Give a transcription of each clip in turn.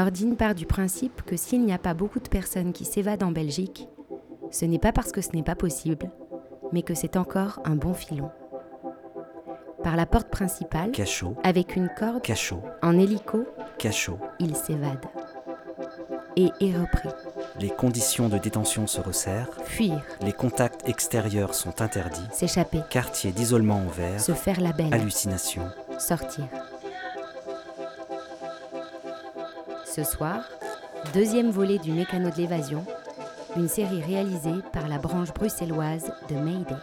Nordine part du principe que s'il n'y a pas beaucoup de personnes qui s'évadent en Belgique, ce n'est pas parce que ce n'est pas possible, mais que c'est encore un bon filon. Par la porte principale, Cachot, avec une corde, cachot, en hélico, cachot. il s'évade. Et est repris. Les conditions de détention se resserrent. Fuir, Les contacts extérieurs sont interdits. s'échapper, Quartier d'isolement ouvert. se faire la belle, Hallucination. sortir. Ce soir, deuxième volet du Mécano de l'évasion, une série réalisée par la branche bruxelloise de Mayday.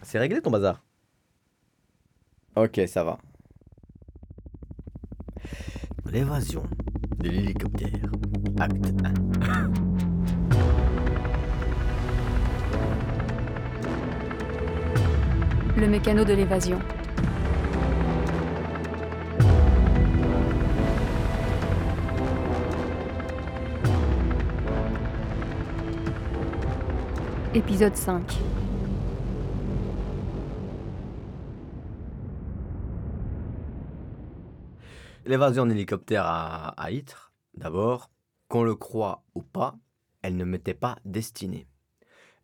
C'est réglé ton bazar? Ok, ça va. L'évasion de l'hélicoptère. Acte 1. Le mécano de l'évasion. Épisode 5. L'évasion en hélicoptère à, à Ytre, d'abord, qu'on le croit ou pas, elle ne m'était pas destinée.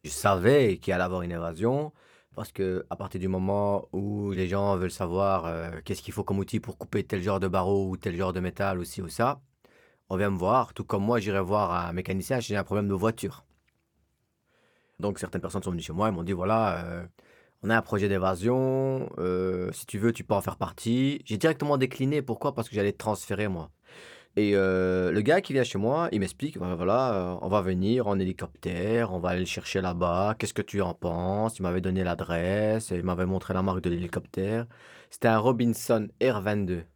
Je savais qu'il allait avoir une évasion, parce que à partir du moment où les gens veulent savoir euh, qu'est-ce qu'il faut comme outil pour couper tel genre de barreau ou tel genre de métal ou ou ça, on vient me voir, tout comme moi j'irai voir un mécanicien si j'ai un problème de voiture. Donc certaines personnes sont venues chez moi et m'ont dit voilà, euh, on a un projet d'évasion, euh, si tu veux tu peux en faire partie. J'ai directement décliné, pourquoi Parce que j'allais te transférer moi. Et euh, le gars qui vient chez moi, il m'explique, voilà, voilà, euh, on va venir en hélicoptère, on va aller le chercher là-bas, qu'est-ce que tu en penses? Il m'avait donné l'adresse, il m'avait montré la marque de l'hélicoptère. C'était un Robinson R22,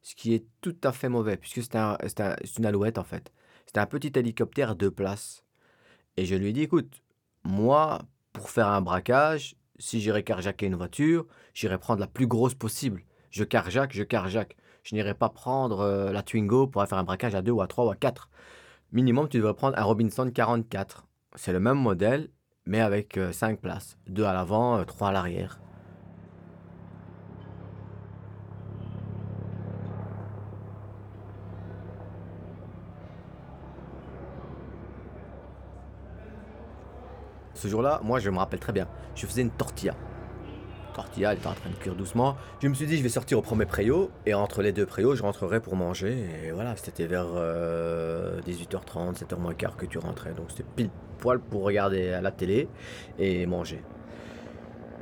ce qui est tout à fait mauvais, puisque c'est un, un- une alouette en fait. C'était un petit hélicoptère deux places. Et je lui ai dit, écoute, moi, pour faire un braquage, si j'irais carjacker une voiture, j'irais prendre la plus grosse possible. Je carjack, je carjack. Je n'irai pas prendre euh, la Twingo pour faire un braquage à 2 ou à 3 ou à 4. Minimum, tu devrais prendre un Robinson 44. C'est le même modèle, mais avec 5 places. 2 à l'avant, 3 à l'arrière. Ce jour-là, moi, je me rappelle très bien. Je faisais une tortilla. Tortilla, était en train de cuire doucement. Je me suis dit, je vais sortir au premier préau. Et entre les deux préaux, je rentrerai pour manger. Et voilà, c'était vers euh, 18h30, 7h moins quart que tu rentrais. Donc c'était pile poil pour regarder à la télé et manger.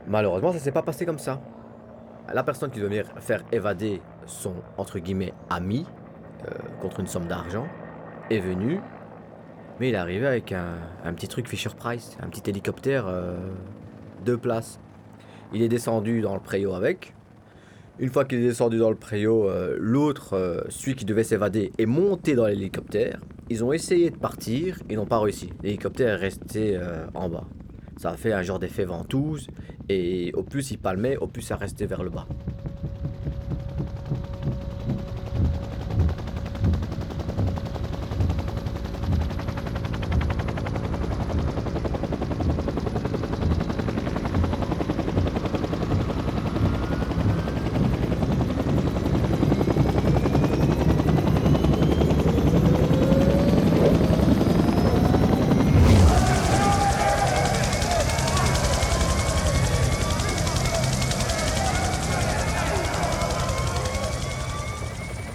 Malheureusement, ça s'est pas passé comme ça. La personne qui devait venir faire évader son, entre guillemets, ami, euh, contre une somme d'argent, est venu. Mais il est arrivé avec un, un petit truc Fisher Price, un petit hélicoptère, euh, deux places. Il est descendu dans le préau avec. Une fois qu'il est descendu dans le préau, euh, l'autre, euh, celui qui devait s'évader, est monté dans l'hélicoptère. Ils ont essayé de partir, ils n'ont pas réussi. L'hélicoptère est resté euh, en bas. Ça a fait un genre d'effet ventouse, et au plus il palmait, au plus ça restait vers le bas.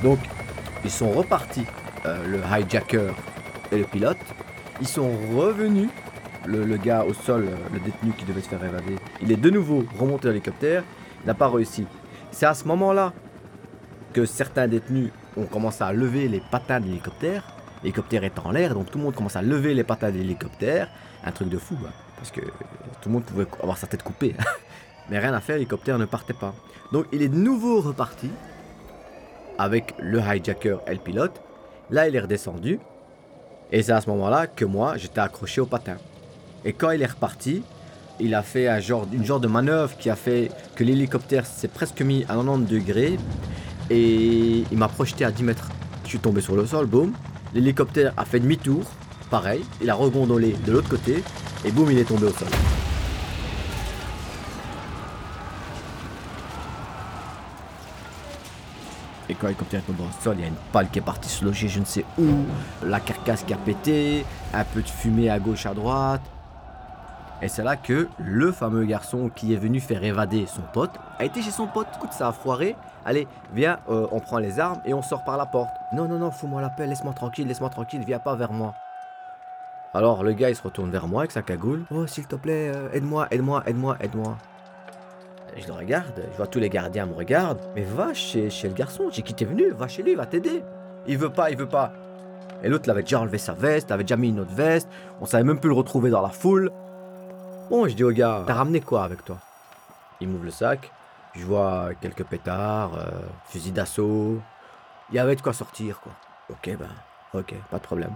Donc, ils sont repartis, euh, le hijacker et le pilote. Ils sont revenus, le, gars au sol, euh, le détenu qui devait se faire évader. Il est de nouveau remonté dans l'hélicoptère, il n'a pas réussi. C'est à ce moment-là que certains détenus ont commencé à lever les patins de l'hélicoptère. L'hélicoptère est en l'air, donc tout le monde commence à lever les patins de l'hélicoptère. Un truc de fou, hein, parce que tout le monde pouvait avoir sa tête coupée. Mais rien à faire, l'hélicoptère ne partait pas. Donc il est de nouveau reparti avec le hijacker et le pilote. Là, il est redescendu. Et c'est à ce moment-là que moi, j'étais accroché au patin. Et quand il est reparti, il a fait un genre, une genre de manœuvre qui a fait que l'hélicoptère s'est presque mis à 90 degrés. Et il m'a projeté à 10 mètres. Je suis tombé sur le sol, boum. L'hélicoptère a fait demi-tour, pareil. Il a rebondolé de l'autre côté. Et boum, il est tombé au sol. Et quand l'hélicoptère est tombé au sol, il y a une pale qui est partie se loger je ne sais où, la carcasse qui a pété, un peu de fumée à gauche, à droite. Et c'est là que le fameux garçon qui est venu faire évader son pote a été chez son pote. Écoute, ça a foiré. Allez, viens, euh, on prend les armes et on sort par la porte. Non, non, non, fous-moi la paix, laisse-moi tranquille, laisse-moi tranquille, viens pas vers moi. Alors le gars il se retourne vers moi avec sa cagoule. Oh, s'il te plaît, euh, aide-moi, aide-moi, aide-moi, aide-moi. Je le regarde, je vois tous les gardiens me regardent. Mais va chez, le garçon, j'ai qui t'es venu, va chez lui, va t'aider. Il veut pas, il veut pas. Et l'autre, il avait déjà enlevé sa veste, il avait déjà mis une autre veste. On savait même plus le retrouver dans la foule. Bon, je dis au gars, t'as ramené quoi avec toi? Il m'ouvre le sac, je vois quelques pétards, euh, fusil d'assaut. Il y avait de quoi sortir, quoi. Ok, ben, ok, pas de problème.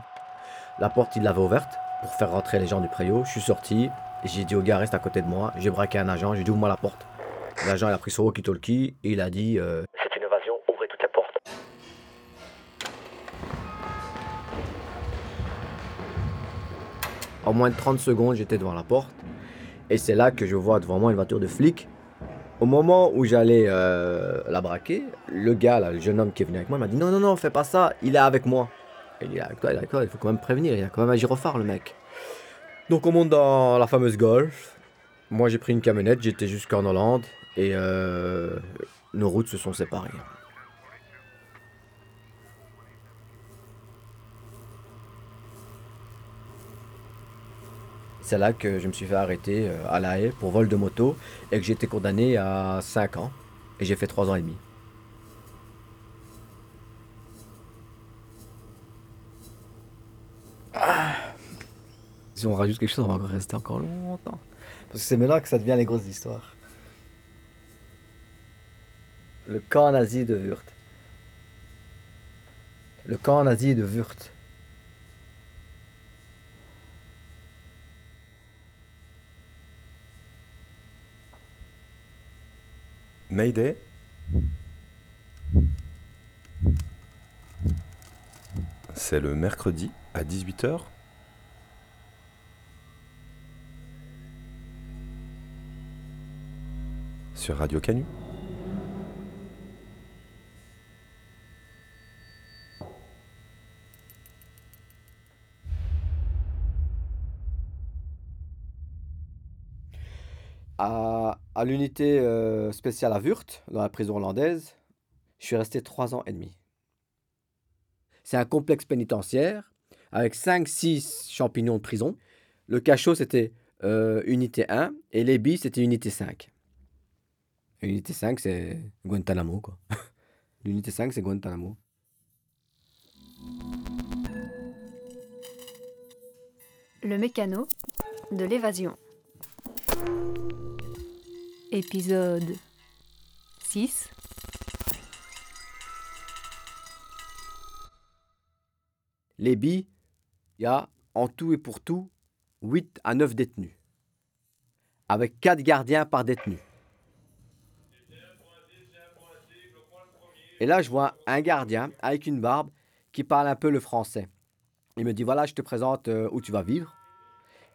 La porte, il l'avait ouverte pour faire rentrer les gens du préau. Je suis sorti, j'ai dit au gars, reste à côté de moi. J'ai braqué un agent, j'ai dit, ouvre-moi la porte. L'agent, a pris son walkie-talkie et il a dit, euh, C'est une évasion, ouvrez toutes les portes. En moins de 30 secondes, j'étais devant la porte. Et c'est là que je vois devant moi une voiture de flic. Au moment où j'allais euh, la braquer, le gars, là, le jeune homme qui est venu avec moi, m'a dit Non, non, non, fais pas ça, il est avec moi. Il est avec toi, il est avec toi, il faut quand même prévenir, il a quand même un gyrophare, le mec. Donc on monte dans la fameuse Golf. Moi j'ai pris une camionnette, j'étais jusqu'en Hollande et euh, nos routes se sont séparées. C'est là que je me suis fait arrêter euh, à La Haye pour vol de moto et que j'ai été condamné à 5 ans. Et j'ai fait 3 ans et demi. Ah. Si on rajoute quelque chose, on va rester encore longtemps. Parce que c'est maintenant que ça devient les grosses histoires. Le camp nazi de Wurt. Le camp nazi de Wurt. Mayday. C'est le mercredi à 18h. Sur Radio Canu. À, l'unité euh, spéciale à Wurt, dans la prison hollandaise, je suis resté trois ans et demi. C'est un complexe pénitentiaire avec 5-6 champignons de prison. Le cachot, c'était euh, unité 1 et les billes, c'était unité 5. Et Unité 5, c'est Guantanamo, quoi. L'unité 5, c'est Guantanamo. Le mécano de l'évasion. Épisode 6. Les billes, il y a en tout et pour tout 8 à 9 détenus. Avec 4 gardiens par détenu. Et là, je vois un gardien avec une barbe qui parle un peu le français. Il me dit voilà, je te présente euh, où tu vas vivre.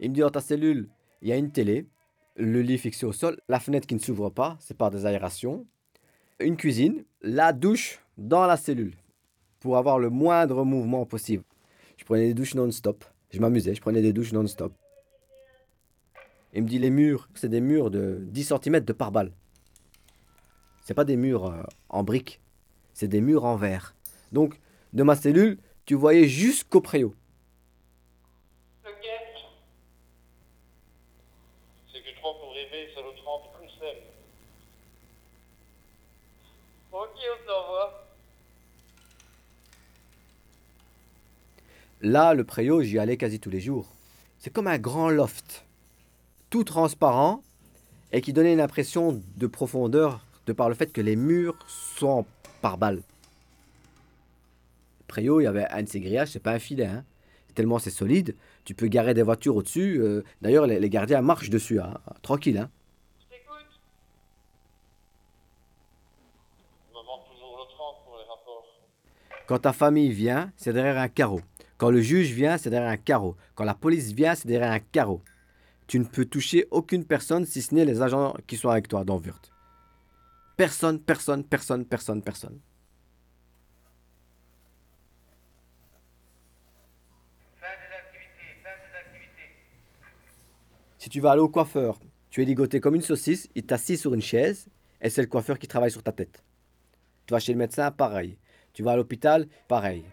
Il me dit dans ta cellule, il y a une télé, le lit fixé au sol, la fenêtre qui ne s'ouvre pas, c'est par des aérations, une cuisine, la douche dans la cellule pour avoir le moindre mouvement possible. Je prenais des douches non-stop. Je m'amusais, je prenais des douches non-stop. Il me dit les murs, c'est des murs de 10 cm de pare-balles. C'est pas des murs euh, en briques, c'est des murs en verre. Donc, de ma cellule, tu voyais jusqu'au préau. C'est que trop pour rêver, ça le trempe comme seul. Ok, on s'envoie. Là, le préau, j'y allais quasi tous les jours. C'est comme un grand loft, tout transparent et qui donnait une impression de profondeur de par le fait que les murs sont par balles. Préau, il y avait un de ces grillages, c'est pas un filet, hein. tellement c'est solide, tu peux garer des voitures au-dessus. euh, D'ailleurs, les, les gardiens marchent dessus, hein, tranquille. Hein. Il me manque toujours le 30 pour les rapports. Quand ta famille vient, c'est derrière un carreau. Quand le juge vient, c'est derrière un carreau. Quand la police vient, c'est derrière un carreau. Tu ne peux toucher aucune personne si ce n'est les agents qui sont avec toi dans Wurt. Personne, personne, personne, personne, personne. Si tu vas aller au coiffeur, tu es ligoté comme une saucisse, il t'assit sur une chaise et c'est le coiffeur qui travaille sur ta tête. Tu vas chez le médecin, pareil. Tu vas à l'hôpital, pareil.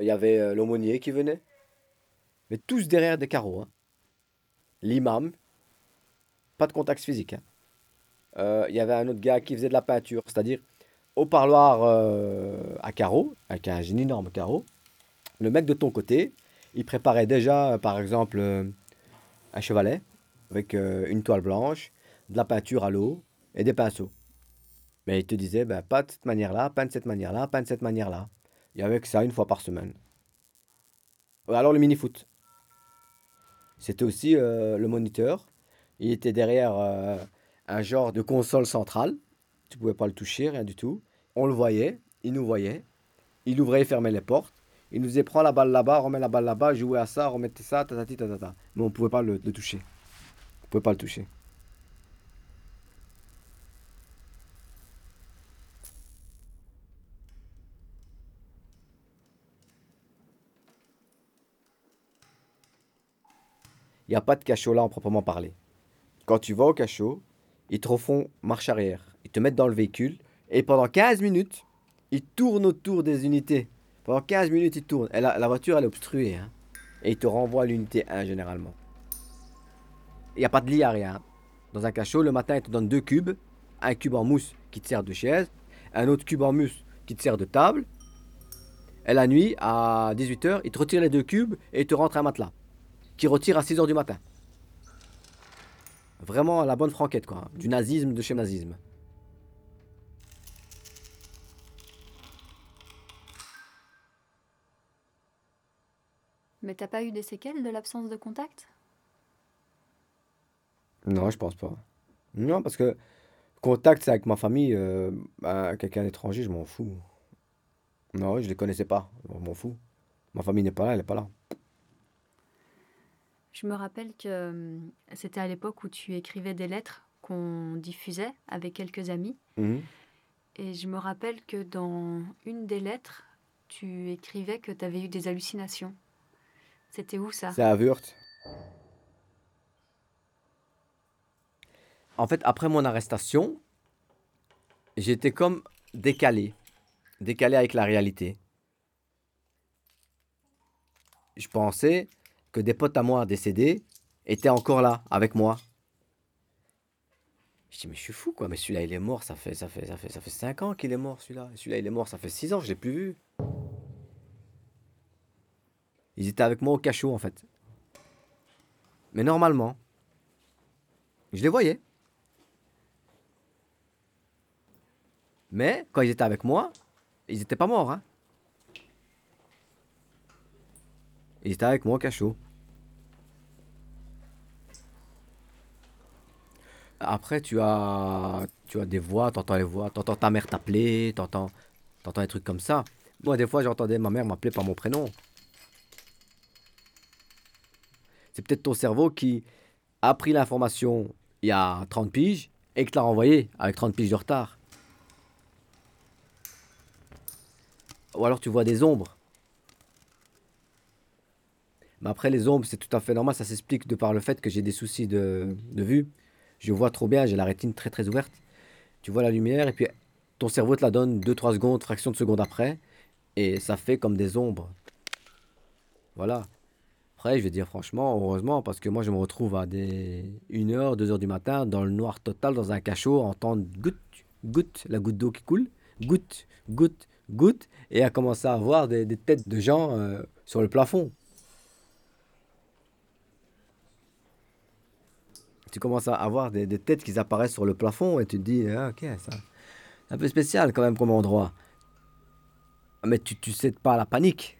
Il y avait euh, l'aumônier qui venait. Mais tous derrière des carreaux. hein. L'imam. Pas de contact physique. hein. Euh, Il y avait un autre gars qui faisait de la peinture. C'est-à-dire, au parloir euh, à carreaux, avec un énorme carreau, le mec de ton côté, il préparait déjà, par exemple, un chevalet avec une toile blanche, de la peinture à l'eau et des pinceaux. Mais il te disait, ben, pas de cette manière-là, pas de cette manière-là, pas de cette manière-là. Il y avait que ça une fois par semaine. Alors le mini-foot. C'était aussi euh, le moniteur. Il était derrière euh, un genre de console centrale. Tu pouvais pas le toucher, rien du tout. On le voyait, il nous voyait. Il ouvrait et fermait les portes. Il nous disait, prends la balle là-bas, remets la balle là-bas, jouez à ça, remettez ça, tatati, tatata. Mais on pouvait pas le, le toucher. On pouvait pas le toucher. Il n'y a pas de cachot là en proprement parler. Quand tu vas au cachot, ils te refont marche arrière. Ils te mettent dans le véhicule et pendant 15 minutes, ils tournent autour des unités. Pendant 15 minutes, ils tournent. Et la, voiture, elle est obstruée. hein. Et ils te renvoient à l'unité 1 généralement. Il n'y a pas de lit à rien. Dans un cachot, le matin, ils te donnent deux cubes. Un cube en mousse qui te sert de chaise. Un autre cube en mousse qui te sert de table. Et la nuit, à 18h, ils te retirent les deux cubes et ils te rentrent un matelas. Qui retire à 6h du matin. Vraiment la bonne franquette, quoi. Du nazisme de chez nazisme. Mais t'as pas eu des séquelles de l'absence de contact? Non, je pense pas. Non, parce que contact, c'est avec ma famille. euh, bah, Quelqu'un d'étranger, je m'en fous. Non, je les connaissais pas. Je m'en fous. Ma famille n'est pas là, elle n'est pas là. Je me rappelle que hum, c'était à l'époque où tu écrivais des lettres qu'on diffusait avec quelques amis. Mhm. Et je me rappelle que dans une des lettres, tu écrivais que tu avais eu des hallucinations. C'était où ça? C'est à Wurt. En fait, après mon arrestation, j'étais comme décalé. Décalé avec la réalité. Je pensais que des potes à moi décédés étaient encore là, avec moi. Je dis, mais je suis fou, quoi. Mais celui-là, il est mort, ça fait, ça fait, ça fait, ça fait 5 ans qu'il est mort, celui-là. Celui-là, il est mort, ça fait 6 ans, je l'ai plus vu. Ils étaient avec moi au cachot, en fait. Mais normalement, je les voyais. Mais quand ils étaient avec moi, ils n'étaient pas morts. Hein. Ils étaient avec moi au cachot. Après, tu as, tu as des voix, t'entends les voix, t'entends ta mère t'appeler, t'entends, t'entends des trucs comme ça. Moi, des fois, j'entendais ma mère m'appeler par mon prénom. C'est peut-être ton cerveau qui a pris l'information il y a 30 piges et que te l'a renvoyé avec 30 piges de retard. Ou alors tu vois des ombres. Mais après, les ombres, c'est tout à fait normal. Ça s'explique de par le fait que j'ai des soucis de, de vue. Je vois trop bien, j'ai la rétine très très ouverte. Tu vois la lumière et puis ton cerveau te la donne 2-3 secondes, fraction de seconde après, et ça fait comme des ombres. Voilà. Après, je vais dire franchement, heureusement, parce que moi, je me retrouve à des 1h, 2h du matin, dans le noir total, dans un cachot, à entendre goutte, goutte, la goutte d'eau qui coule, goutte, goutte, goutte, et à commencer à voir des, têtes de gens euh, sur le plafond. Tu commences à avoir des, têtes qui apparaissent sur le plafond, et tu te dis, ah, ok, ça, un peu spécial quand même comme endroit. Mais tu ne cèdes pas à la panique.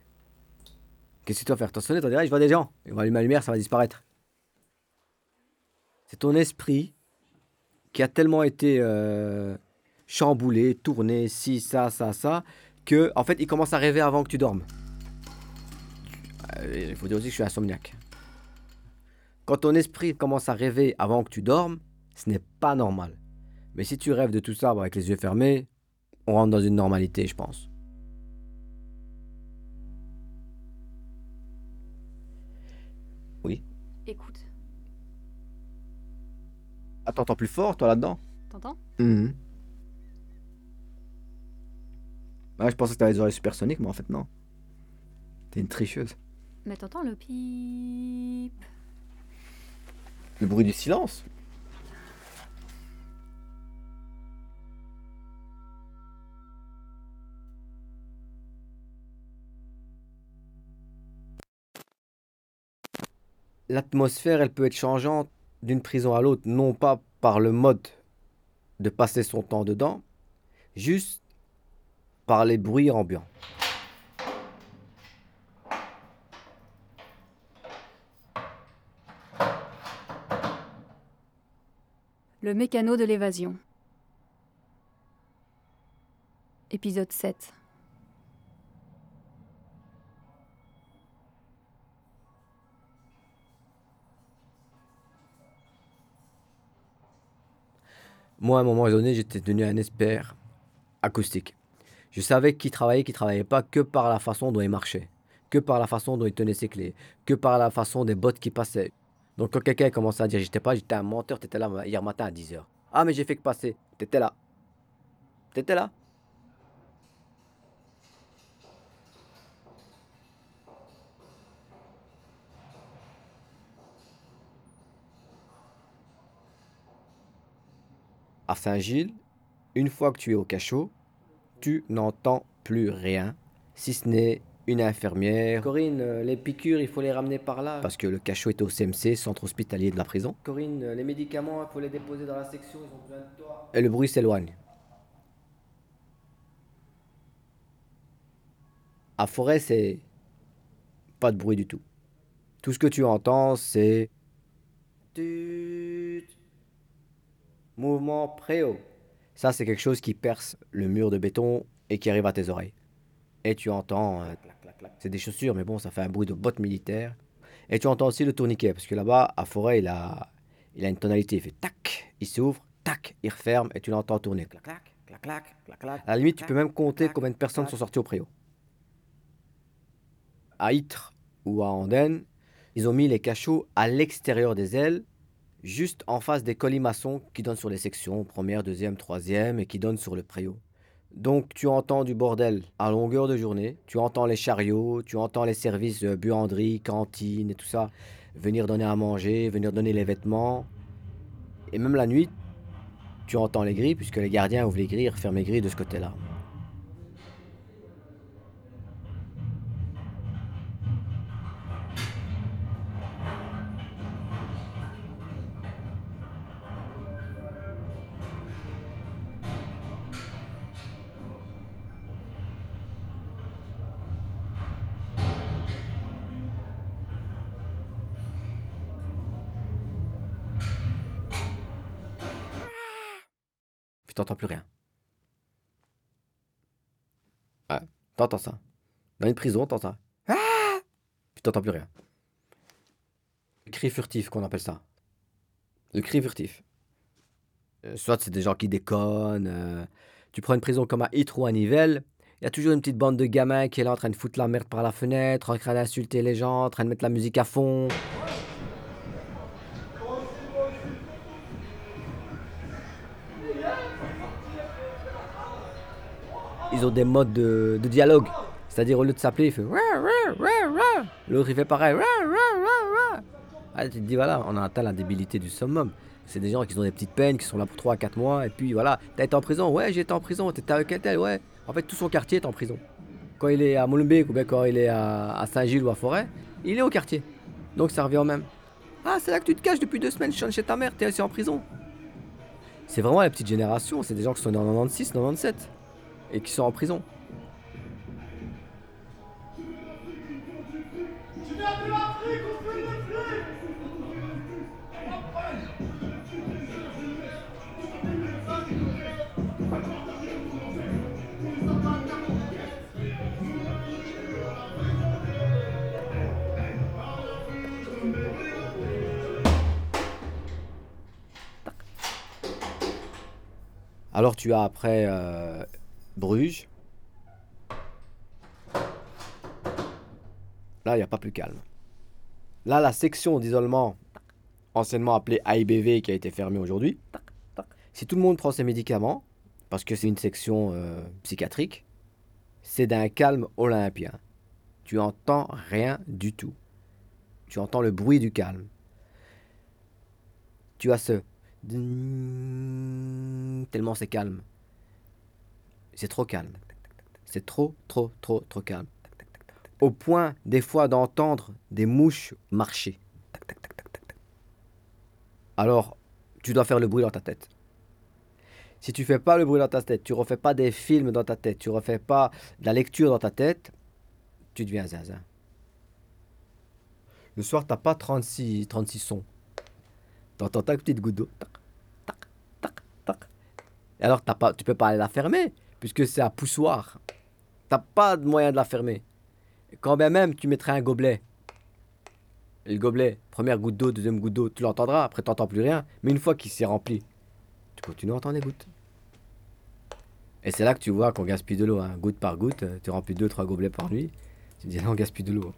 Qu'est-ce que tu vas faire? T'en sonner, t'en dirais, je vois des gens. Ils vont allumer la lumière, ça va disparaître. C'est ton esprit qui a tellement été euh, chamboulé, tourné, ci, ça, ça, ça, que en fait, il commence à rêver avant que tu dormes. Euh, Il faut dire aussi que je suis insomniaque. Quand ton esprit commence à rêver avant que tu dormes, ce n'est pas normal. Mais si tu rêves de tout ça avec les yeux fermés, on rentre dans une normalité, je pense. Oui. Écoute, Ah, t'entends plus fort, toi, là-dedans? T'entends? Ouais, je pensais que t'avais des oreilles supersoniques, mais en fait, non. T'es une tricheuse. Mais t'entends le pip? Le bruit du silence L'atmosphère, elle peut être changeante d'une prison à l'autre, non pas par le mode de passer son temps dedans, juste par les bruits ambiants. Le mécano de l'évasion. Épisode 7. Moi, à un moment donné, j'étais devenu un expert acoustique. Je savais qui travaillait, qui travaillait pas que par la façon dont il marchait, que par la façon dont il tenait ses clés, que par la façon des bottes qui passaient. Donc quand quelqu'un commençait à dire j'étais pas, j'étais un menteur, t'étais là hier matin à 10h. Ah mais j'ai fait que passer. T'étais là. T'étais là. À Saint-Gilles, une fois que tu es au cachot, tu n'entends plus rien, si ce n'est une infirmière. Corinne, euh, les piqûres, il faut les ramener par là. Parce que le cachot est au CMC, centre hospitalier de la prison. Corinne, euh, les médicaments, il faut les déposer dans la section, ils ont besoin de toi. Et le bruit s'éloigne. À forêt, c'est pas de bruit du tout. Tout ce que tu entends, c'est mouvement préau. Ça, c'est quelque chose qui perce le mur de béton et qui arrive à tes oreilles. Et tu entends. euh. C'est des chaussures, mais bon, ça fait un bruit de botte militaire. Et tu entends aussi le tourniquet, parce que là-bas, à forêt, il a, il a une tonalité. Il fait tac, il s'ouvre, tac, il referme, et tu l'entends tourner. Clac, clac, clac, clac, clac, clac. À la limite, tu peux même compter combien de personnes sont sorties au préau. À Ytre ou à Andenne, ils ont mis les cachots à l'extérieur des ailes, juste en face des colimaçons qui donnent sur les sections, première, deuxième, troisième, et qui donnent sur le préau. Donc tu entends du bordel à longueur de journée, tu entends les chariots, tu entends les services de buanderie, cantine et tout ça, venir donner à manger, venir donner les vêtements. Et même la nuit, tu entends les grilles, puisque les gardiens ouvrent les grilles, ils referment les grilles de ce côté-là. T'entends plus rien. Ouais, t'entends ça. Dans une prison, t'entends ça. Ah Puis t'entends plus rien. Le cri furtif qu'on appelle ça. Le cri furtif. Euh, soit c'est des gens qui déconnent. euh, tu prends une prison comme à Ytre ou à Nivelles, il y a toujours une petite bande de gamins qui est là en train de foutre la merde par la fenêtre, en train d'insulter les gens, en train de mettre la musique à fond. Ils ont des modes de, dialogue. C'est-à-dire, au lieu de s'appeler, il fait. L'autre, il fait pareil. Ah, tu te dis, voilà, on a atteint la débilité du summum. C'est des gens qui ont des petites peines, qui sont là pour 3 à 4 mois, et puis voilà, t'as été en prison? Ouais, j'ai été en prison. T'étais avec un tel? Ouais. En fait, tout son quartier est en prison. Quand il est à Molenbeek ou bien quand il est à, à Saint-Gilles ou à Forêt, il est au quartier. Donc ça revient au même. Ah, c'est là que tu te caches depuis deux semaines, je suis chez ta mère, t'es aussi en prison. C'est vraiment la petite génération, c'est des gens qui sont nés en 96, 97 et qui sont en prison. Alors tu as après euh, Bruges. Là, il n'y a pas plus calme. Là, la section d'isolement, anciennement appelée AIBV, qui a été fermée aujourd'hui, si tout le monde prend ses médicaments, parce que c'est une section euh, psychiatrique, c'est d'un calme olympien. Tu entends rien du tout. Tu entends le bruit du calme. Tu as ce tellement c'est calme. C'est trop calme. C'est trop, trop, trop, trop calme. Au point, des fois, d'entendre des mouches marcher. Alors, tu dois faire le bruit dans ta tête. Si tu fais pas le bruit dans ta tête, tu refais pas des films dans ta tête, tu refais pas de la lecture dans ta tête, tu deviens zinzin. Le soir, t'as pas 36, 36 sons. T'entends ta petite goutte d'eau. Alors, t'as pas, tu peux pas aller la fermer, puisque c'est à poussoir. T'as pas de moyen de la fermer. Quand bien même, tu mettrais un gobelet. Et le gobelet, première goutte d'eau, deuxième goutte d'eau, tu l'entendras, après t'entends plus rien. Mais une fois qu'il s'est rempli, tu continues à entendre des gouttes. Et c'est là que tu vois qu'on gaspille de l'eau, hein. goutte par goutte. Tu remplis deux, trois gobelets par nuit. Tu te dis, non, on gaspille de l'eau.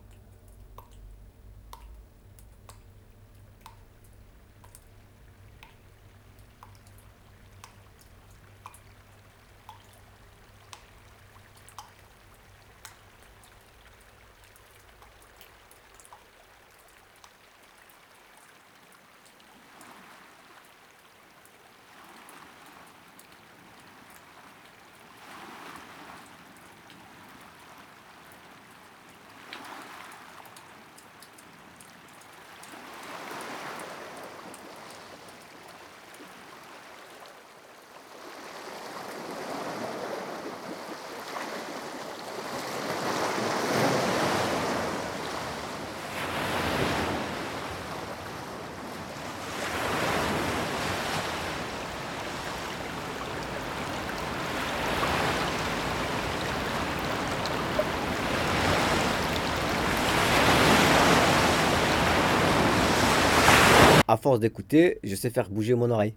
À force d'écouter, je sais faire bouger mon oreille.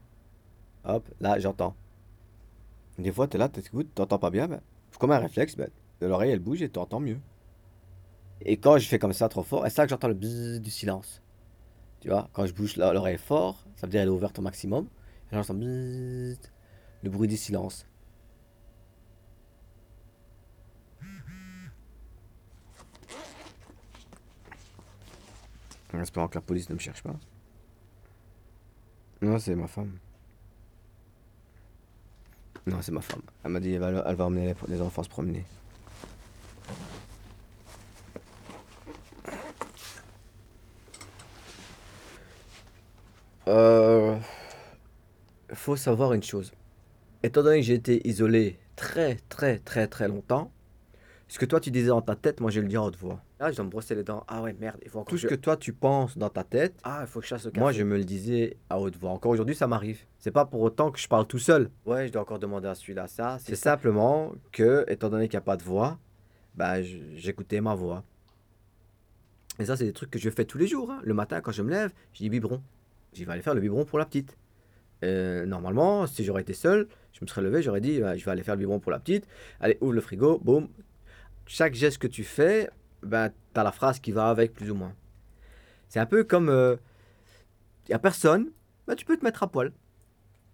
Hop, là, j'entends. Des fois, tu es là, tu écoutes, tu n'entends pas bien. Ben, c'est comme un réflexe, ben, l'oreille, elle bouge et tu entends mieux. Et quand je fais comme ça trop fort, c'est ça que j'entends le bzzz du silence. Tu vois, quand je bouge l'oreille fort, ça veut dire qu'elle est ouverte au maximum. J'entends bzzz, le bruit du silence. En espérant que la police ne me cherche pas. Non, c'est ma femme. Non, c'est ma femme. Elle m'a dit elle va emmener les, enfants se promener. Euh, faut savoir une chose. Étant donné que j'ai été isolé très très très très longtemps, ce que toi tu disais dans ta tête, moi je le dis en haute voix. Ah, je dois me brosser les dents. Ah ouais, merde. Il faut Tout ce que toi tu penses dans ta tête. Ah, il faut que je chasse le café. Moi, je me le disais à haute voix. Encore aujourd'hui, ça m'arrive. C'est pas pour autant que je parle tout seul. Ouais, je dois encore demander à celui-là ça. C'est simplement que, étant donné qu'il n'y a pas de voix, bah, j'écoutais ma voix. Et ça, c'est des trucs que je fais tous les jours. hein. Le matin, quand je me lève, je dis biberon. J'y vais aller faire le biberon pour la petite. Euh, normalement, si j'aurais été seul, je me serais levé, j'aurais dit, bah, je vais aller faire le biberon pour la petite. Allez, ouvre le frigo, boum chaque geste que tu fais, ben, tu la phrase qui va avec, plus ou moins. C'est un peu comme. Euh, Il n'y a personne, ben, tu peux te mettre à poil.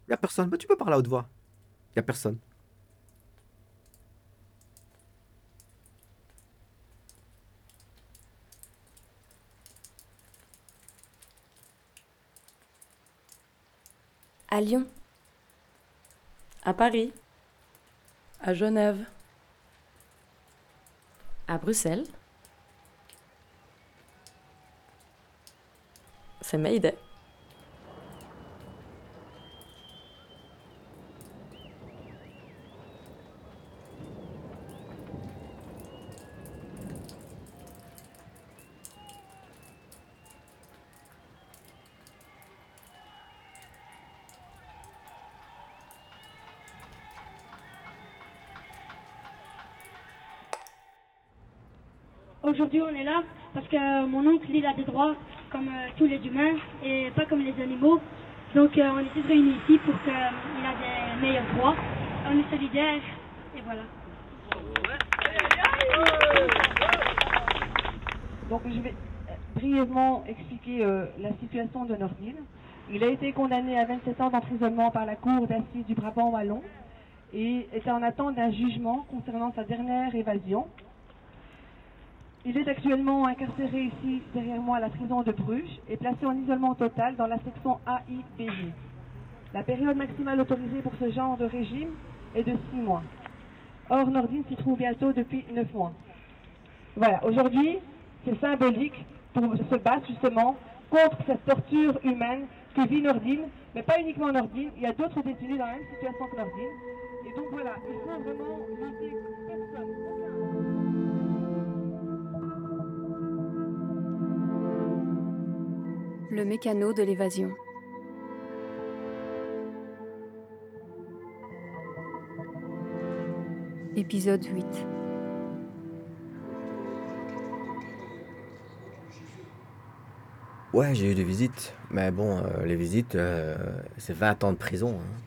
Il n'y a personne, ben, tu peux parler à haute voix. Il n'y a personne. À Lyon. À Paris. À Genève. À Bruxelles. C'est Mayday. Aujourd'hui, on est là parce que mon oncle, il a des droits comme euh, tous les humains et pas comme les animaux. Donc, euh, on est tous réunis ici pour qu'il a des meilleurs droits. On est solidaires et voilà. Donc, je vais brièvement expliquer euh, la situation de Nordine. Il a été condamné à 27 ans d'emprisonnement par la Cour d'assises du Brabant Wallon et était en attente d'un jugement concernant sa dernière évasion. Il est actuellement incarcéré ici, derrière moi, à la prison de Bruges et placé en isolement total dans la section AIBG. La période maximale autorisée pour ce genre de régime est de 6 mois. Or, Nordine s'y trouve bientôt depuis 9 mois. Voilà, aujourd'hui, c'est symbolique pour se battre justement contre cette torture humaine que vit Nordine, mais pas uniquement Nordine, il y a d'autres détenus dans la même situation que Nordine. Et donc voilà, il faut vraiment lutter personne. Le mécano de l'évasion. Épisode 8. Ouais, j'ai eu des visites. Mais bon, euh, les visites, euh, c'est 20 ans de prison. hein.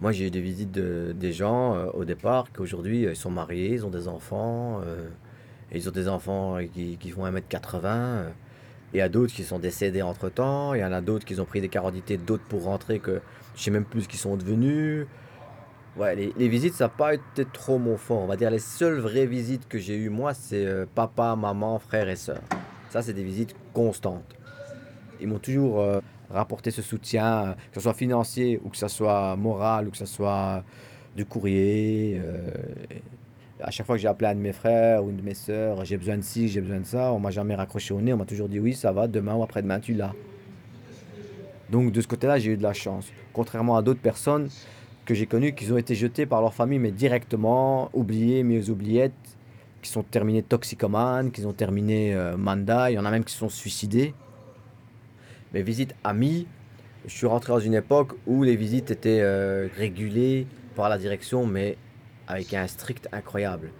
Moi, j'ai eu des visites de, des gens euh, au départ qui aujourd'hui ils sont mariés, ils ont des enfants. euh, ils ont des enfants qui, font 1m80. euh, et il y a d'autres qui sont décédés entre temps. Il y en a d'autres qui ont pris des carodités, d'autres pour rentrer que je sais même plus ce qu'ils sont devenus. Ouais, les, visites, ça n'a pas été trop mon fort. On va dire les seules vraies visites que j'ai eues, moi, c'est euh, papa, maman, frère et soeur. Ça, c'est des visites constantes. Ils m'ont toujours euh, rapporté ce soutien, que ce soit financier ou que ce soit moral ou que ce soit du courrier. euh, à chaque fois que j'ai appelé un de mes frères ou une de mes sœurs, j'ai besoin de ci, j'ai besoin de ça, on m'a jamais raccroché au nez, on m'a toujours dit oui, ça va, demain ou après-demain, tu l'as. Donc de ce côté-là, j'ai eu de la chance. Contrairement à d'autres personnes que j'ai connues qui ont été jetées par leur famille, mais directement, oubliées, mis aux oubliettes, qui sont terminées toxicomanes, qui ont terminé euh, manda, il y en a même qui se sont suicidés. Mes visites amies, je suis rentré dans une époque où les visites étaient euh, régulées par la direction, mais avec un strict incroyable.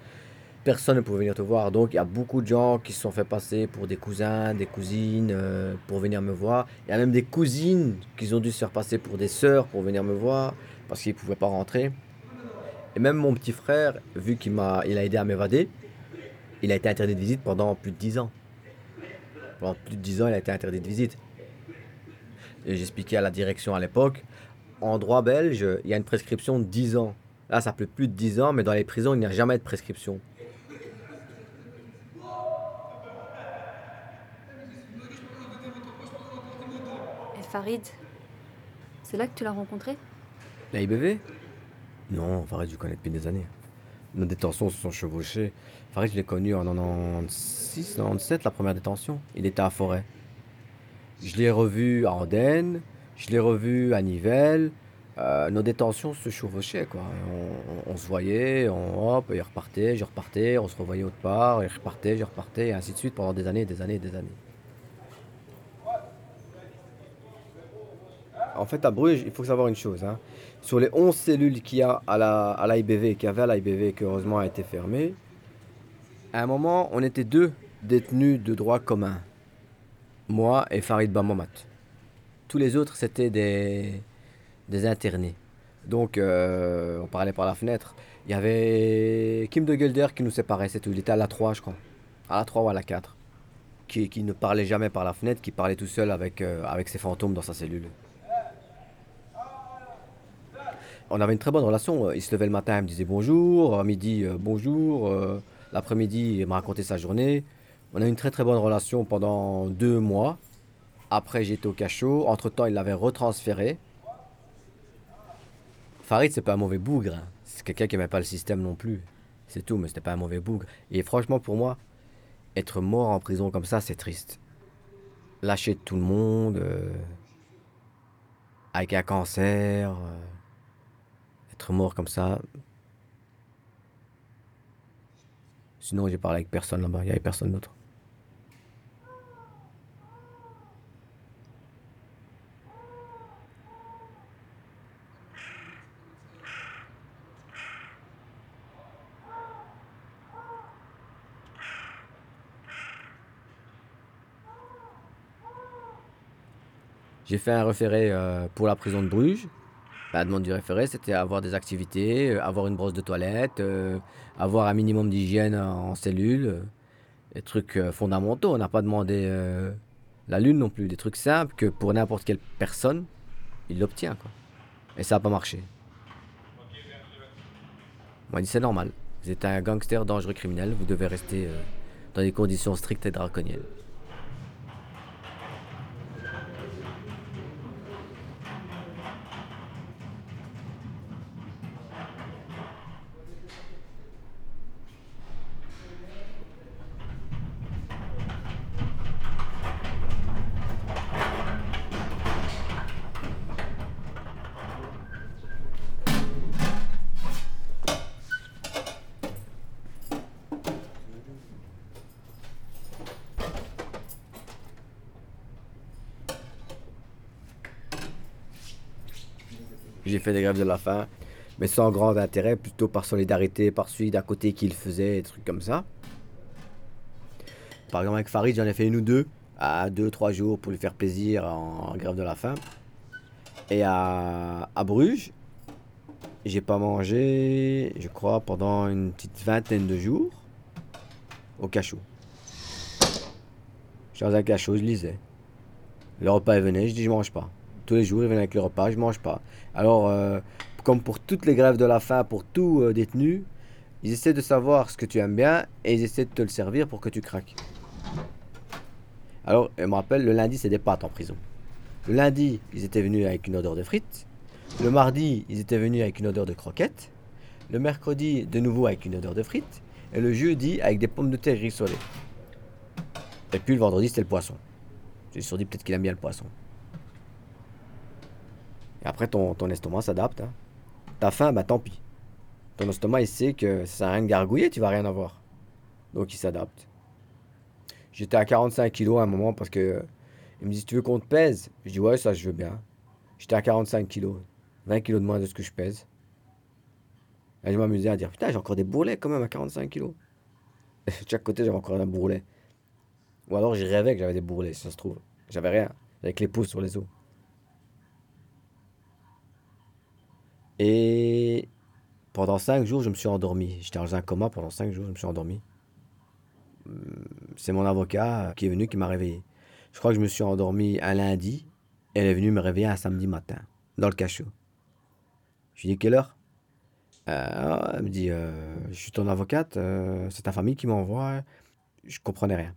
Personne ne pouvait venir te voir, donc il y a beaucoup de gens qui se sont fait passer pour des cousins, des cousines, euh, pour venir me voir. Il y a même des cousines qui ont dû se faire passer pour des sœurs pour venir me voir, parce qu'ils ne pouvaient pas rentrer. Et même mon petit frère, vu qu'il m'a, a aidé à m'évader, il a été interdit de visite pendant plus de 10 ans. Pendant plus de 10 ans, il a été interdit de visite. J'expliquais à la direction à l'époque, en droit belge, il y a une prescription de 10 ans. Là, ça fait plus de 10 ans, mais dans les prisons, il n'y a jamais de prescription. Et Farid, c'est là que tu l'as rencontré? La IBV Non, Farid, je connais depuis des années. Nos détentions se sont chevauchées. Farid, je l'ai connu en 96, 97, la première détention. Il était à Forêt. Je l'ai revu à Andenne, je l'ai revu à Nivelles. Euh, nos détentions se chevauchaient, quoi. On, se voyait, on, hop, il repartait, je repartais, on se revoyait autre part, il repartait, je repartais, et ainsi de suite pendant des années, des années, des années. En fait, à Bruges, il faut savoir une chose. hein. Sur les 11 cellules qu'il y a à la, à l'IBV, qu'il y avait à l'IBV, qui heureusement a été fermée, à un moment, on était deux détenus de droit commun. Moi et Farid Bamamat. Tous les autres, c'était des, des internés. Donc, euh, on parlait par la fenêtre. Il y avait Kim de Gelder qui nous séparait, c'est tout. Il était à la 3, je crois. À la 3 ou à la 4. Qui, qui ne parlait jamais par la fenêtre, qui parlait tout seul avec, euh, avec ses fantômes dans sa cellule. On avait une très bonne relation. Il se levait le matin, il me disait bonjour. À midi, euh, bonjour. L'après-midi, il me racontait sa journée. On a une très très bonne relation pendant deux mois. Après, j'étais au cachot. Entre-temps, il l'avait retransféré. Farid, c'est pas un mauvais bougre. hein. C'est quelqu'un qui n'aimait pas le système non plus. C'est tout, mais c'était pas un mauvais bougre. Et franchement, pour moi, être mort en prison comme ça, c'est triste. Lâcher tout le monde, euh, avec un cancer, euh, être mort comme ça. Sinon, j'ai parlé avec personne là-bas, il n'y avait personne d'autre. J'ai fait un référé euh, pour la prison de Bruges. La demande du référé, c'était avoir des activités, euh, avoir une brosse de toilette, euh, avoir un minimum d'hygiène en cellule, des trucs fondamentaux. On n'a pas demandé la lune non plus, des trucs simples que pour n'importe quelle personne, il l'obtient. Et ça n'a pas marché. On m'a dit c'est normal. Vous êtes un gangster dangereux criminel, vous devez rester dans des conditions strictes et draconiennes. J'ai fait des grèves de la faim, mais sans grand intérêt, plutôt par solidarité, par celui d'à côté qui le faisait, des trucs comme ça. Par exemple, avec Farid, j'en ai fait une ou deux, à deux, trois jours pour lui faire plaisir en, grève de la faim. Et à, à Bruges, j'ai pas mangé, je crois, pendant une petite vingtaine de jours au cachot. Je suis dans un cachot, je lisais. Le repas venait, je dis je mange pas. Tous les jours, il venait avec le repas, je mange pas. Alors, euh, comme pour toutes les grèves de la faim, pour tout euh, détenu, ils essaient de savoir ce que tu aimes bien et ils essaient de te le servir pour que tu craques. Alors, je me rappelle, le lundi, c'est des pâtes en prison. Le lundi, ils étaient venus avec une odeur de frites. Le mardi, ils étaient venus avec une odeur de croquettes. Le mercredi, de nouveau avec une odeur de frites. Et le jeudi, avec des pommes de terre rissolées. Et puis le vendredi, c'était le poisson. Je me suis dit peut-être qu'il aime bien le poisson. Et après, ton, estomac s'adapte. Hein. T'as faim, bah tant pis. Ton estomac, il sait que ça sert à rien de tu vas rien avoir. Donc il s'adapte. J'étais à 45 kilos à un moment parce que me dit tu veux qu'on te pèse? Je dis ouais ça je veux bien. J'étais à 45 kilos, 20 kilos de moins de ce que je pèse. Et je m'amusais à dire putain j'ai encore des bourrelets quand même à 45 kilos. De chaque côté j'avais encore un bourrelet. Ou alors je rêvais que j'avais des bourrelets si ça se trouve. J'avais rien, avec les pouces sur les os. Et pendant 5 jours, je me suis endormi. J'étais dans un coma pendant 5 jours, je me suis endormi. C'est mon avocat qui est venu qui m'a réveillé. Je crois que je me suis endormi un lundi. Elle est venue me réveiller un samedi matin, dans le cachot. Je lui dis quelle heure? Euh, Elle me dit euh, Je suis ton avocate, euh, c'est ta famille qui m'envoie. Je comprenais rien.